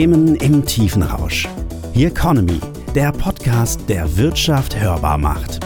Themen im tiefen Rausch. The Economy, der Podcast, der Wirtschaft hörbar macht.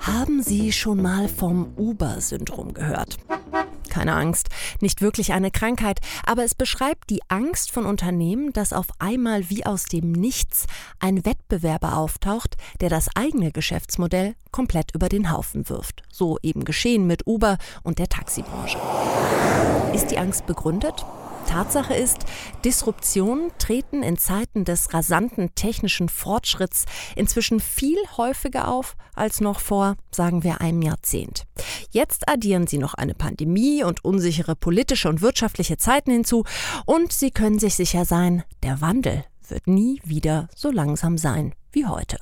Haben Sie schon mal vom Uber-Syndrom gehört? Keine Angst, nicht wirklich eine Krankheit, aber es beschreibt die Angst von Unternehmen, dass auf einmal wie aus dem Nichts ein Wettbewerber auftaucht, der das eigene Geschäftsmodell komplett über den Haufen wirft. So eben geschehen mit Uber und der Taxibranche. Ist die Angst begründet? Tatsache ist, Disruptionen treten in Zeiten des rasanten technischen Fortschritts inzwischen viel häufiger auf als noch vor, sagen wir, einem Jahrzehnt. Jetzt addieren sie noch eine Pandemie und unsichere politische und wirtschaftliche Zeiten hinzu und sie können sich sicher sein, der Wandel wird nie wieder so langsam sein wie heute.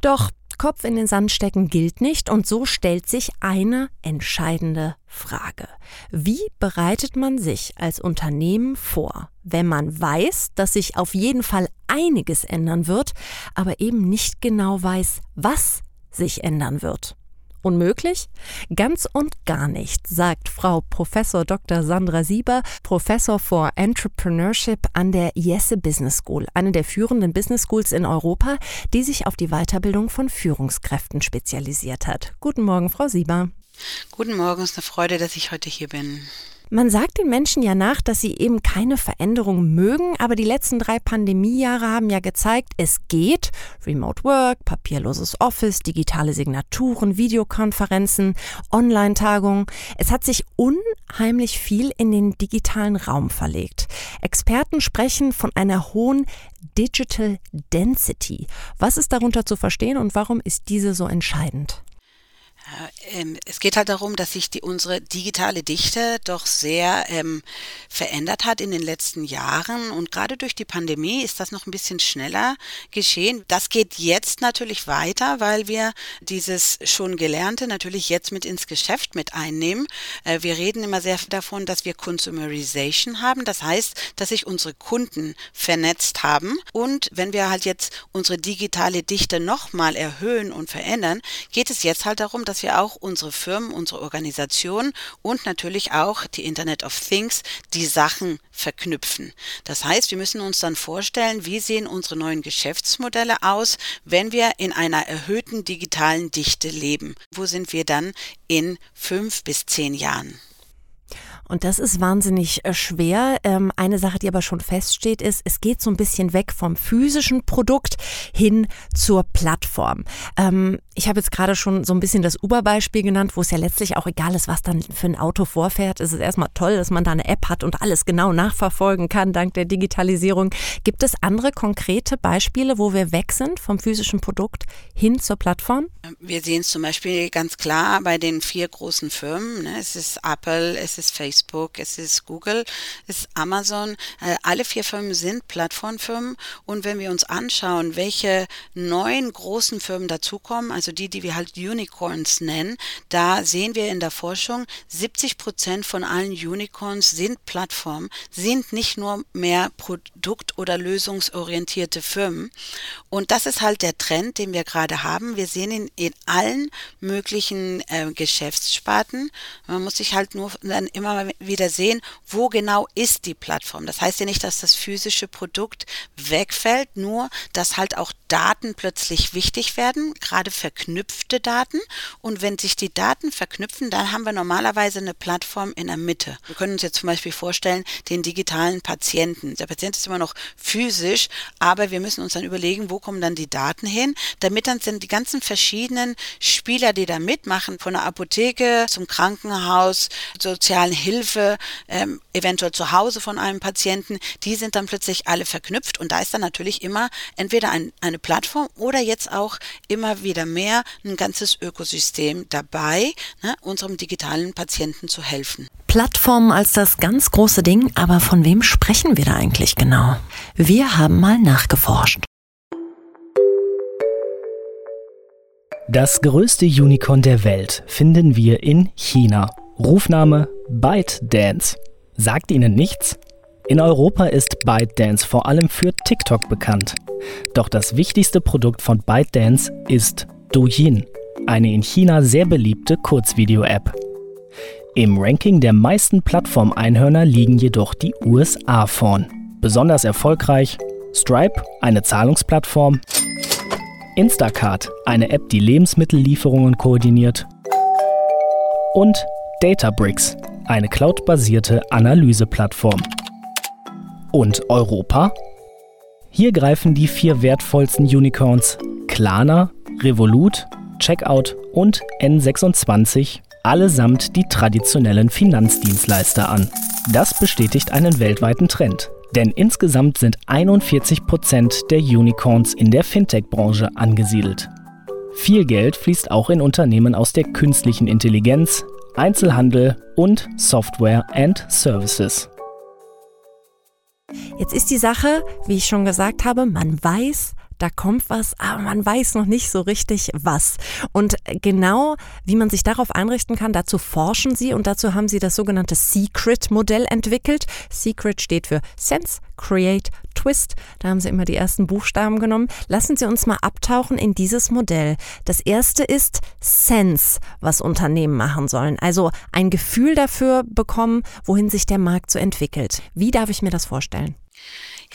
Doch Kopf in den Sand stecken gilt nicht und so stellt sich eine entscheidende Frage. Wie bereitet man sich als Unternehmen vor, wenn man weiß, dass sich auf jeden Fall einiges ändern wird, aber eben nicht genau weiß, was sich ändern wird? Unmöglich? Ganz und gar nicht, sagt Frau Prof. Dr. Sandra Sieber, Professor for Entrepreneurship an der Jesse Business School, eine der führenden Business Schools in Europa, die sich auf die Weiterbildung von Führungskräften spezialisiert hat. Guten Morgen, Frau Sieber. Guten Morgen, es ist eine Freude, dass ich heute hier bin. Man sagt den Menschen ja nach, dass sie eben keine Veränderung mögen, aber die letzten drei Pandemiejahre haben ja gezeigt, es geht. Remote Work, papierloses Office, digitale Signaturen, Videokonferenzen, Online-Tagungen. Es hat sich unheimlich viel in den digitalen Raum verlegt. Experten sprechen von einer hohen Digital Density. Was ist darunter zu verstehen und warum ist diese so entscheidend? Ähm, es geht halt darum, dass sich die, unsere digitale Dichte doch sehr ähm, verändert hat in den letzten Jahren und gerade durch die Pandemie ist das noch ein bisschen schneller geschehen. Das geht jetzt natürlich weiter, weil wir dieses schon Gelernte natürlich jetzt mit ins Geschäft mit einnehmen. Äh, wir reden immer sehr davon, dass wir Consumerization haben, das heißt, dass sich unsere Kunden vernetzt haben und wenn wir halt jetzt unsere digitale Dichte nochmal erhöhen und verändern, geht es jetzt halt darum, dass dass wir auch unsere Firmen, unsere Organisationen und natürlich auch die Internet of Things die Sachen verknüpfen. Das heißt, wir müssen uns dann vorstellen, wie sehen unsere neuen Geschäftsmodelle aus, wenn wir in einer erhöhten digitalen Dichte leben. Wo sind wir dann in fünf bis zehn Jahren? Und das ist wahnsinnig äh, schwer. Ähm, eine Sache, die aber schon feststeht, ist, es geht so ein bisschen weg vom physischen Produkt hin zur Plattform. Ähm, ich habe jetzt gerade schon so ein bisschen das Uber-Beispiel genannt, wo es ja letztlich auch egal ist, was dann für ein Auto vorfährt. Es ist erstmal toll, dass man da eine App hat und alles genau nachverfolgen kann dank der Digitalisierung. Gibt es andere konkrete Beispiele, wo wir weg sind vom physischen Produkt hin zur Plattform? Wir sehen es zum Beispiel ganz klar bei den vier großen Firmen. Ne? Es ist Apple, es ist Facebook. Facebook, es ist Google, es ist Amazon. Äh, alle vier Firmen sind Plattformfirmen. Und wenn wir uns anschauen, welche neuen großen Firmen dazukommen, also die, die wir halt Unicorns nennen, da sehen wir in der Forschung, 70 Prozent von allen Unicorns sind Plattformen, sind nicht nur mehr produkt- oder lösungsorientierte Firmen. Und das ist halt der Trend, den wir gerade haben. Wir sehen ihn in allen möglichen äh, Geschäftssparten. Man muss sich halt nur dann immer wieder sehen, wo genau ist die Plattform. Das heißt ja nicht, dass das physische Produkt wegfällt, nur dass halt auch Daten plötzlich wichtig werden, gerade verknüpfte Daten. Und wenn sich die Daten verknüpfen, dann haben wir normalerweise eine Plattform in der Mitte. Wir können uns jetzt zum Beispiel vorstellen, den digitalen Patienten. Der Patient ist immer noch physisch, aber wir müssen uns dann überlegen, wo kommen dann die Daten hin, damit dann sind die ganzen verschiedenen Spieler, die da mitmachen, von der Apotheke zum Krankenhaus, sozialen Hilfen, Hilfe, ähm, eventuell zu Hause von einem Patienten, die sind dann plötzlich alle verknüpft und da ist dann natürlich immer entweder ein, eine Plattform oder jetzt auch immer wieder mehr ein ganzes Ökosystem dabei, ne, unserem digitalen Patienten zu helfen. Plattformen als das ganz große Ding, aber von wem sprechen wir da eigentlich genau? Wir haben mal nachgeforscht. Das größte Unicorn der Welt finden wir in China. Rufname ByteDance. Sagt Ihnen nichts? In Europa ist ByteDance vor allem für TikTok bekannt. Doch das wichtigste Produkt von ByteDance ist Douyin, eine in China sehr beliebte Kurzvideo-App. Im Ranking der meisten Plattformeinhörner liegen jedoch die USA vorn. Besonders erfolgreich Stripe, eine Zahlungsplattform, Instacart, eine App, die Lebensmittellieferungen koordiniert und Databricks, eine cloudbasierte Analyseplattform. Und Europa? Hier greifen die vier wertvollsten Unicorns Klarna, Revolut, Checkout und N26 allesamt die traditionellen Finanzdienstleister an. Das bestätigt einen weltweiten Trend. Denn insgesamt sind 41 Prozent der Unicorns in der Fintech-Branche angesiedelt. Viel Geld fließt auch in Unternehmen aus der künstlichen Intelligenz, Einzelhandel und Software and Services. Jetzt ist die Sache, wie ich schon gesagt habe, man weiß, da kommt was, aber man weiß noch nicht so richtig was. Und genau wie man sich darauf einrichten kann, dazu forschen sie und dazu haben sie das sogenannte Secret-Modell entwickelt. Secret steht für Sense, Create, Twist. Da haben sie immer die ersten Buchstaben genommen. Lassen Sie uns mal abtauchen in dieses Modell. Das erste ist Sense, was Unternehmen machen sollen. Also ein Gefühl dafür bekommen, wohin sich der Markt so entwickelt. Wie darf ich mir das vorstellen?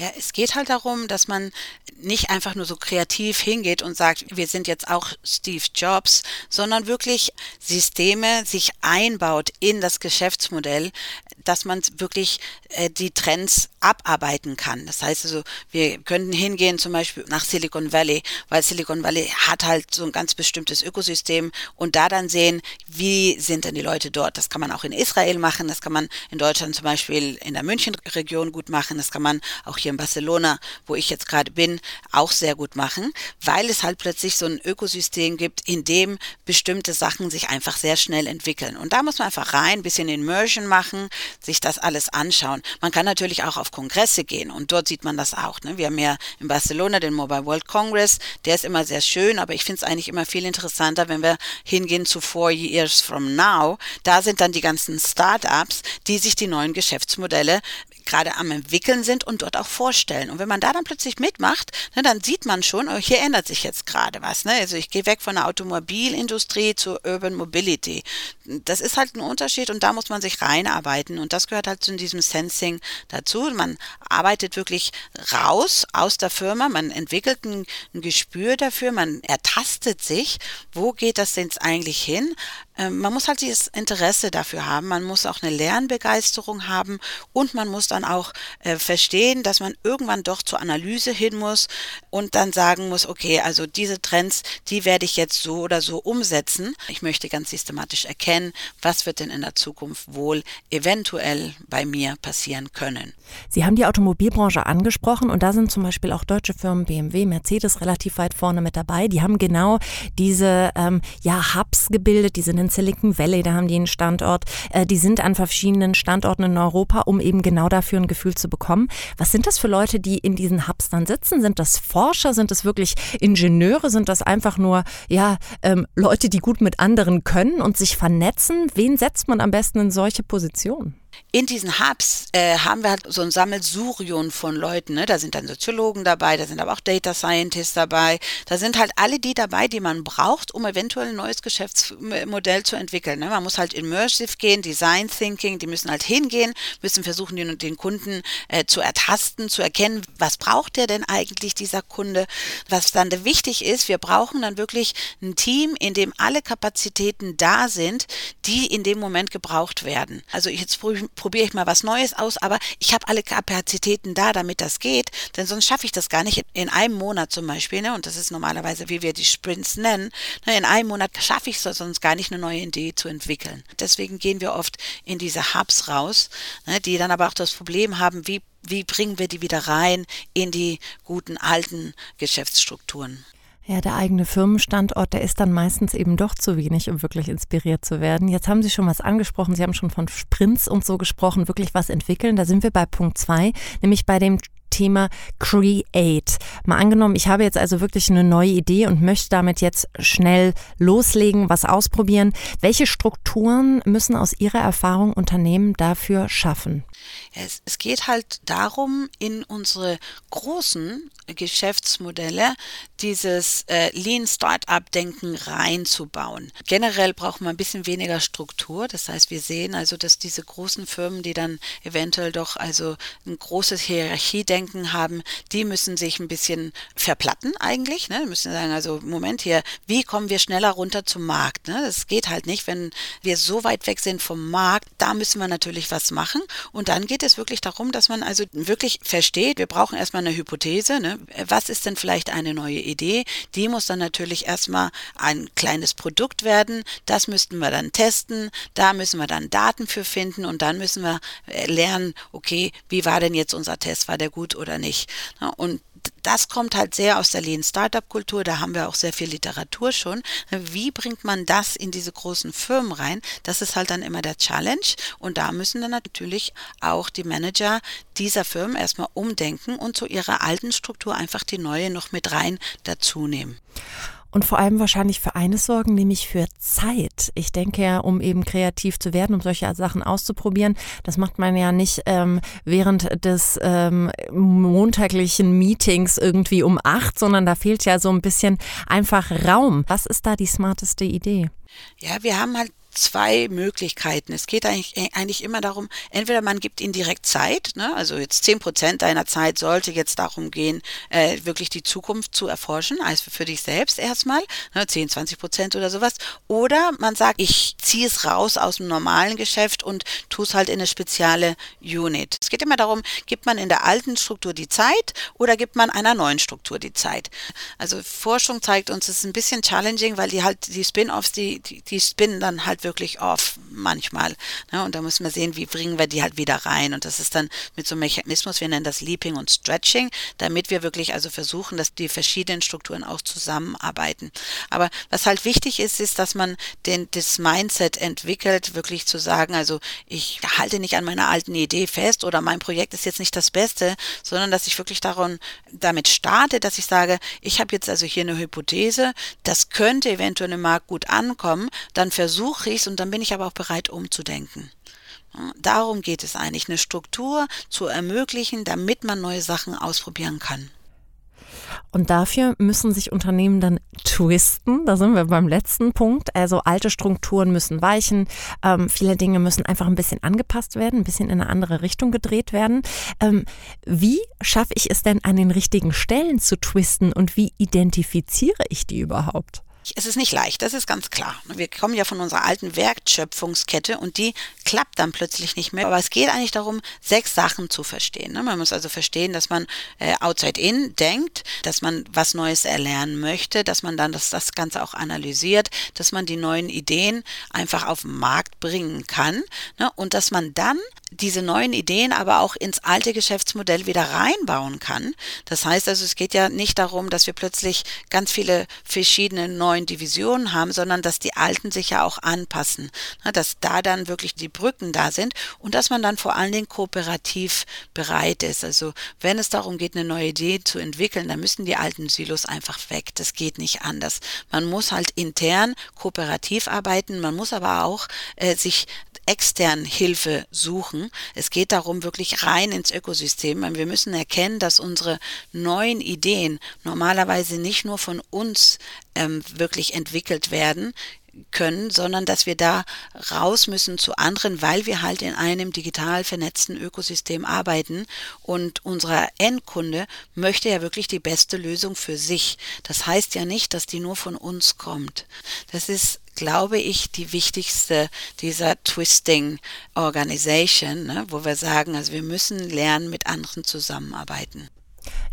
Ja, es geht halt darum, dass man nicht einfach nur so kreativ hingeht und sagt, wir sind jetzt auch Steve Jobs, sondern wirklich Systeme sich einbaut in das Geschäftsmodell, dass man wirklich äh, die Trends abarbeiten kann. Das heißt also, wir könnten hingehen zum Beispiel nach Silicon Valley, weil Silicon Valley hat halt so ein ganz bestimmtes Ökosystem und da dann sehen, wie sind denn die Leute dort. Das kann man auch in Israel machen, das kann man in Deutschland zum Beispiel in der München-Region gut machen, das kann man auch hier in Barcelona, wo ich jetzt gerade bin, auch sehr gut machen, weil es halt plötzlich so ein Ökosystem gibt, in dem bestimmte Sachen sich einfach sehr schnell entwickeln. Und da muss man einfach rein, ein bisschen Immersion machen, sich das alles anschauen. Man kann natürlich auch auf Kongresse gehen und dort sieht man das auch. Ne? Wir haben ja in Barcelona den Mobile World Congress, der ist immer sehr schön, aber ich finde es eigentlich immer viel interessanter, wenn wir hingehen zu Four Years from Now. Da sind dann die ganzen Startups, die sich die neuen Geschäftsmodelle gerade am entwickeln sind und dort auch vorstellen. Und wenn man da dann plötzlich mitmacht, ne, dann sieht man schon, oh, hier ändert sich jetzt gerade was. Ne? Also ich gehe weg von der Automobilindustrie zur Urban Mobility. Das ist halt ein Unterschied und da muss man sich reinarbeiten und das gehört halt zu diesem Sensing dazu. Man arbeitet wirklich raus aus der Firma, man entwickelt ein, ein Gespür dafür, man ertastet sich, wo geht das denn eigentlich hin? Ähm, man muss halt dieses Interesse dafür haben, man muss auch eine Lernbegeisterung haben und man muss dann auch äh, verstehen, dass man irgendwann doch zur Analyse hin muss und dann sagen muss, okay, also diese Trends, die werde ich jetzt so oder so umsetzen. Ich möchte ganz systematisch erkennen, was wird denn in der Zukunft wohl eventuell bei mir passieren können. Sie haben die Automobilbranche angesprochen und da sind zum Beispiel auch deutsche Firmen BMW, Mercedes relativ weit vorne mit dabei. Die haben genau diese ähm, ja, Hubs gebildet, die sind in Silicon Valley, da haben die einen Standort. Äh, die sind an verschiedenen Standorten in Europa, um eben genau dafür ein Gefühl zu bekommen. Was sind das für Leute, die in diesen Hubs dann sitzen? Sind das Forscher? Sind das wirklich Ingenieure? Sind das einfach nur ja, ähm, Leute, die gut mit anderen können und sich vernetzen? Wen setzt man am besten in solche Positionen? In diesen Hubs äh, haben wir halt so ein Sammelsurium von Leuten. Ne? Da sind dann Soziologen dabei, da sind aber auch Data Scientists dabei. Da sind halt alle die dabei, die man braucht, um eventuell ein neues Geschäftsmodell zu entwickeln. Ne? Man muss halt immersive gehen, Design Thinking, die müssen halt hingehen, müssen versuchen, den, den Kunden äh, zu ertasten, zu erkennen, was braucht der denn eigentlich, dieser Kunde. Was dann wichtig ist, wir brauchen dann wirklich ein Team, in dem alle Kapazitäten da sind, die in dem Moment gebraucht werden. Also jetzt probiere ich mal was Neues aus, aber ich habe alle Kapazitäten da, damit das geht, denn sonst schaffe ich das gar nicht in einem Monat zum Beispiel, ne? und das ist normalerweise, wie wir die Sprints nennen, ne? in einem Monat schaffe ich es sonst gar nicht, eine neue Idee zu entwickeln. Deswegen gehen wir oft in diese Hubs raus, ne? die dann aber auch das Problem haben, wie wie bringen wir die wieder rein in die guten alten Geschäftsstrukturen? Ja, der eigene Firmenstandort, der ist dann meistens eben doch zu wenig, um wirklich inspiriert zu werden. Jetzt haben Sie schon was angesprochen. Sie haben schon von Sprints und so gesprochen, wirklich was entwickeln. Da sind wir bei Punkt zwei, nämlich bei dem Thema Create. Mal angenommen, ich habe jetzt also wirklich eine neue Idee und möchte damit jetzt schnell loslegen, was ausprobieren. Welche Strukturen müssen aus Ihrer Erfahrung Unternehmen dafür schaffen? Es, es geht halt darum, in unsere großen Geschäftsmodelle dieses äh, Lean Startup-Denken reinzubauen. Generell braucht man ein bisschen weniger Struktur. Das heißt, wir sehen also, dass diese großen Firmen, die dann eventuell doch also ein großes Hierarchiedenken haben, die müssen sich ein bisschen verplatten eigentlich. Ne? Müssen sagen, also Moment hier, wie kommen wir schneller runter zum Markt? Ne? Das geht halt nicht, wenn wir so weit weg sind vom Markt. Da müssen wir natürlich was machen. Und dann geht es wirklich darum, dass man also wirklich versteht, wir brauchen erstmal eine Hypothese. Ne? Was ist denn vielleicht eine neue Idee? Die muss dann natürlich erstmal ein kleines Produkt werden. Das müssten wir dann testen. Da müssen wir dann Daten für finden und dann müssen wir äh, lernen, okay, wie war denn jetzt unser Test? War der gut oder nicht? Und das kommt halt sehr aus der Lean Startup Kultur. Da haben wir auch sehr viel Literatur schon. Wie bringt man das in diese großen Firmen rein? Das ist halt dann immer der Challenge. Und da müssen dann natürlich auch die Manager dieser Firmen erstmal umdenken und zu ihrer alten Struktur einfach die neue noch mit rein dazu nehmen und vor allem wahrscheinlich für eines sorgen, nämlich für Zeit. Ich denke ja, um eben kreativ zu werden, um solche Sachen auszuprobieren, das macht man ja nicht ähm, während des ähm, montaglichen Meetings irgendwie um acht, sondern da fehlt ja so ein bisschen einfach Raum. Was ist da die smarteste Idee? Ja, wir haben halt zwei Möglichkeiten. Es geht eigentlich, äh, eigentlich immer darum, entweder man gibt ihnen direkt Zeit, ne? also jetzt zehn Prozent deiner Zeit sollte jetzt darum gehen, äh, wirklich die Zukunft zu erforschen, also für dich selbst erstmal, ne? 10, 20 Prozent oder sowas. Oder man sagt, ich ziehe es raus aus dem normalen Geschäft und tue es halt in eine spezielle Unit. Es geht immer darum, gibt man in der alten Struktur die Zeit oder gibt man einer neuen Struktur die Zeit. Also Forschung zeigt uns, es ist ein bisschen challenging, weil die halt die Spin-offs, die, die, die spinnen dann halt wirklich off manchmal. Ne? Und da müssen wir sehen, wie bringen wir die halt wieder rein. Und das ist dann mit so einem Mechanismus, wir nennen das Leaping und Stretching, damit wir wirklich also versuchen, dass die verschiedenen Strukturen auch zusammenarbeiten. Aber was halt wichtig ist, ist, dass man den, das Mindset entwickelt, wirklich zu sagen, also ich halte nicht an meiner alten Idee fest oder mein Projekt ist jetzt nicht das Beste, sondern dass ich wirklich daran, damit starte, dass ich sage, ich habe jetzt also hier eine Hypothese, das könnte eventuell im Markt gut ankommen, dann versuche es und dann bin ich aber auch bereit umzudenken. Darum geht es eigentlich, eine Struktur zu ermöglichen, damit man neue Sachen ausprobieren kann. Und dafür müssen sich Unternehmen dann twisten. Da sind wir beim letzten Punkt. Also alte Strukturen müssen weichen. Ähm, viele Dinge müssen einfach ein bisschen angepasst werden, ein bisschen in eine andere Richtung gedreht werden. Ähm, wie schaffe ich es denn an den richtigen Stellen zu twisten und wie identifiziere ich die überhaupt? Es ist nicht leicht, das ist ganz klar. Wir kommen ja von unserer alten Wertschöpfungskette und die klappt dann plötzlich nicht mehr. Aber es geht eigentlich darum, sechs Sachen zu verstehen. Ne? Man muss also verstehen, dass man äh, outside in denkt, dass man was Neues erlernen möchte, dass man dann das, das Ganze auch analysiert, dass man die neuen Ideen einfach auf den Markt bringen kann ne? und dass man dann diese neuen Ideen aber auch ins alte Geschäftsmodell wieder reinbauen kann. Das heißt also, es geht ja nicht darum, dass wir plötzlich ganz viele verschiedene neuen Divisionen haben, sondern dass die alten sich ja auch anpassen, dass da dann wirklich die Brücken da sind und dass man dann vor allen Dingen kooperativ bereit ist. Also wenn es darum geht, eine neue Idee zu entwickeln, dann müssen die alten Silos einfach weg. Das geht nicht anders. Man muss halt intern kooperativ arbeiten, man muss aber auch äh, sich extern Hilfe suchen. Es geht darum, wirklich rein ins Ökosystem. Wir müssen erkennen, dass unsere neuen Ideen normalerweise nicht nur von uns ähm, wirklich entwickelt werden können, sondern dass wir da raus müssen zu anderen, weil wir halt in einem digital vernetzten Ökosystem arbeiten und unser Endkunde möchte ja wirklich die beste Lösung für sich. Das heißt ja nicht, dass die nur von uns kommt. Das ist glaube ich, die wichtigste dieser Twisting Organization, ne, wo wir sagen, also wir müssen lernen, mit anderen zusammenarbeiten.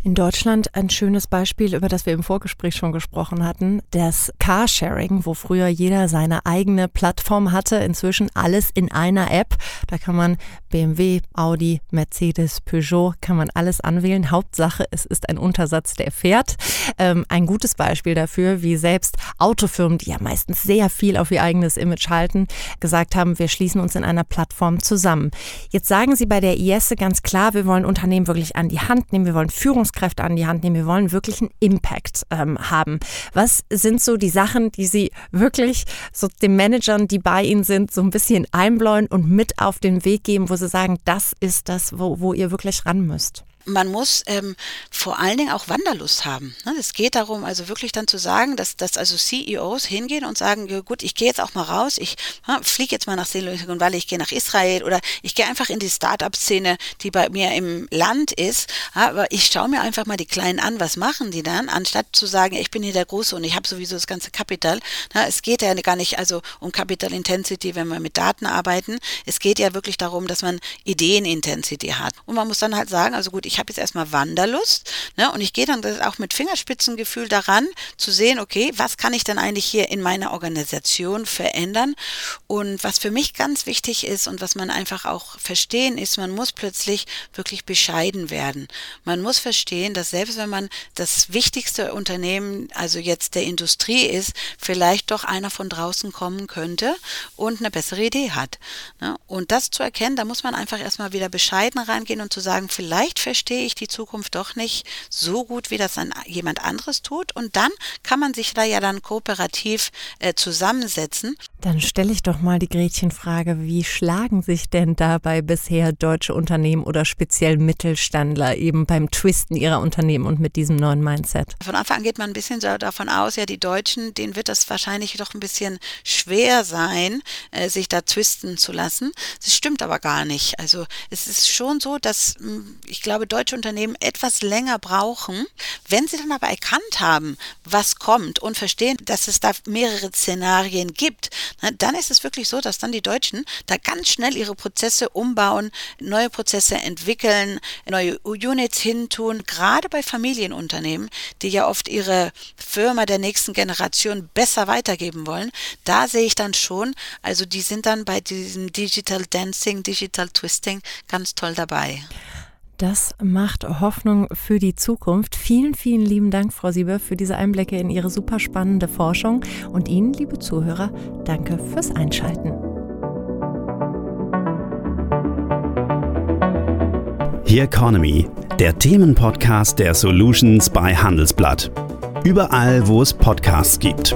In Deutschland ein schönes Beispiel, über das wir im Vorgespräch schon gesprochen hatten, das Carsharing, wo früher jeder seine eigene Plattform hatte, inzwischen alles in einer App. Da kann man BMW, Audi, Mercedes, Peugeot, kann man alles anwählen. Hauptsache, es ist ein Untersatz, der fährt. Ähm, ein gutes Beispiel dafür, wie selbst Autofirmen, die ja meistens sehr viel auf ihr eigenes Image halten, gesagt haben, wir schließen uns in einer Plattform zusammen. Jetzt sagen Sie bei der IS ganz klar, wir wollen Unternehmen wirklich an die Hand nehmen, wir wollen Führungskräfte an die Hand nehmen. Wir wollen wirklich einen Impact ähm, haben. Was sind so die Sachen, die Sie wirklich so den Managern, die bei Ihnen sind, so ein bisschen einbläuen und mit auf den Weg geben, wo Sie sagen, das ist das, wo, wo ihr wirklich ran müsst? Man muss ähm, vor allen Dingen auch Wanderlust haben. Ne? Es geht darum, also wirklich dann zu sagen, dass, dass also CEOs hingehen und sagen, ja, gut, ich gehe jetzt auch mal raus, ich ja, fliege jetzt mal nach Silicon Valley, ich gehe nach Israel oder ich gehe einfach in die Startup-Szene, die bei mir im Land ist, ja, aber ich schaue mir einfach mal die Kleinen an, was machen die dann, anstatt zu sagen, ich bin hier der Große und ich habe sowieso das ganze Kapital. Ja, es geht ja gar nicht also um Capital Intensity, wenn wir mit Daten arbeiten. Es geht ja wirklich darum, dass man Ideen-Intensity hat. Und man muss dann halt sagen, also gut, ich habe jetzt erstmal Wanderlust ne, und ich gehe dann auch mit Fingerspitzengefühl daran, zu sehen, okay, was kann ich denn eigentlich hier in meiner Organisation verändern? Und was für mich ganz wichtig ist und was man einfach auch verstehen ist, man muss plötzlich wirklich bescheiden werden. Man muss verstehen, dass selbst wenn man das wichtigste Unternehmen, also jetzt der Industrie ist, vielleicht doch einer von draußen kommen könnte und eine bessere Idee hat. Ne? Und das zu erkennen, da muss man einfach erstmal wieder bescheiden reingehen und zu sagen, vielleicht verstehe ich die Zukunft doch nicht so gut, wie das dann jemand anderes tut. Und dann kann man sich da ja dann kooperativ äh, zusammensetzen. Dann stelle ich doch mal die Gretchenfrage, wie schlagen sich denn dabei bisher deutsche Unternehmen oder speziell Mittelstandler eben beim Twisten ihrer Unternehmen und mit diesem neuen Mindset? Von Anfang an geht man ein bisschen so davon aus, ja, die Deutschen, denen wird das wahrscheinlich doch ein bisschen schwer sein, äh, sich da twisten zu lassen. Das stimmt aber gar nicht. Also es ist schon so, dass hm, ich glaube, deutsche Unternehmen etwas länger brauchen. Wenn sie dann aber erkannt haben, was kommt und verstehen, dass es da mehrere Szenarien gibt, dann ist es wirklich so, dass dann die Deutschen da ganz schnell ihre Prozesse umbauen, neue Prozesse entwickeln, neue Units hintun, gerade bei Familienunternehmen, die ja oft ihre Firma der nächsten Generation besser weitergeben wollen. Da sehe ich dann schon, also die sind dann bei diesem Digital Dancing, Digital Twisting ganz toll dabei. Das macht Hoffnung für die Zukunft. Vielen, vielen lieben Dank, Frau Sieber, für diese Einblicke in Ihre super spannende Forschung. Und Ihnen, liebe Zuhörer, danke fürs Einschalten. Here Economy, der Themenpodcast der Solutions bei Handelsblatt. Überall, wo es Podcasts gibt.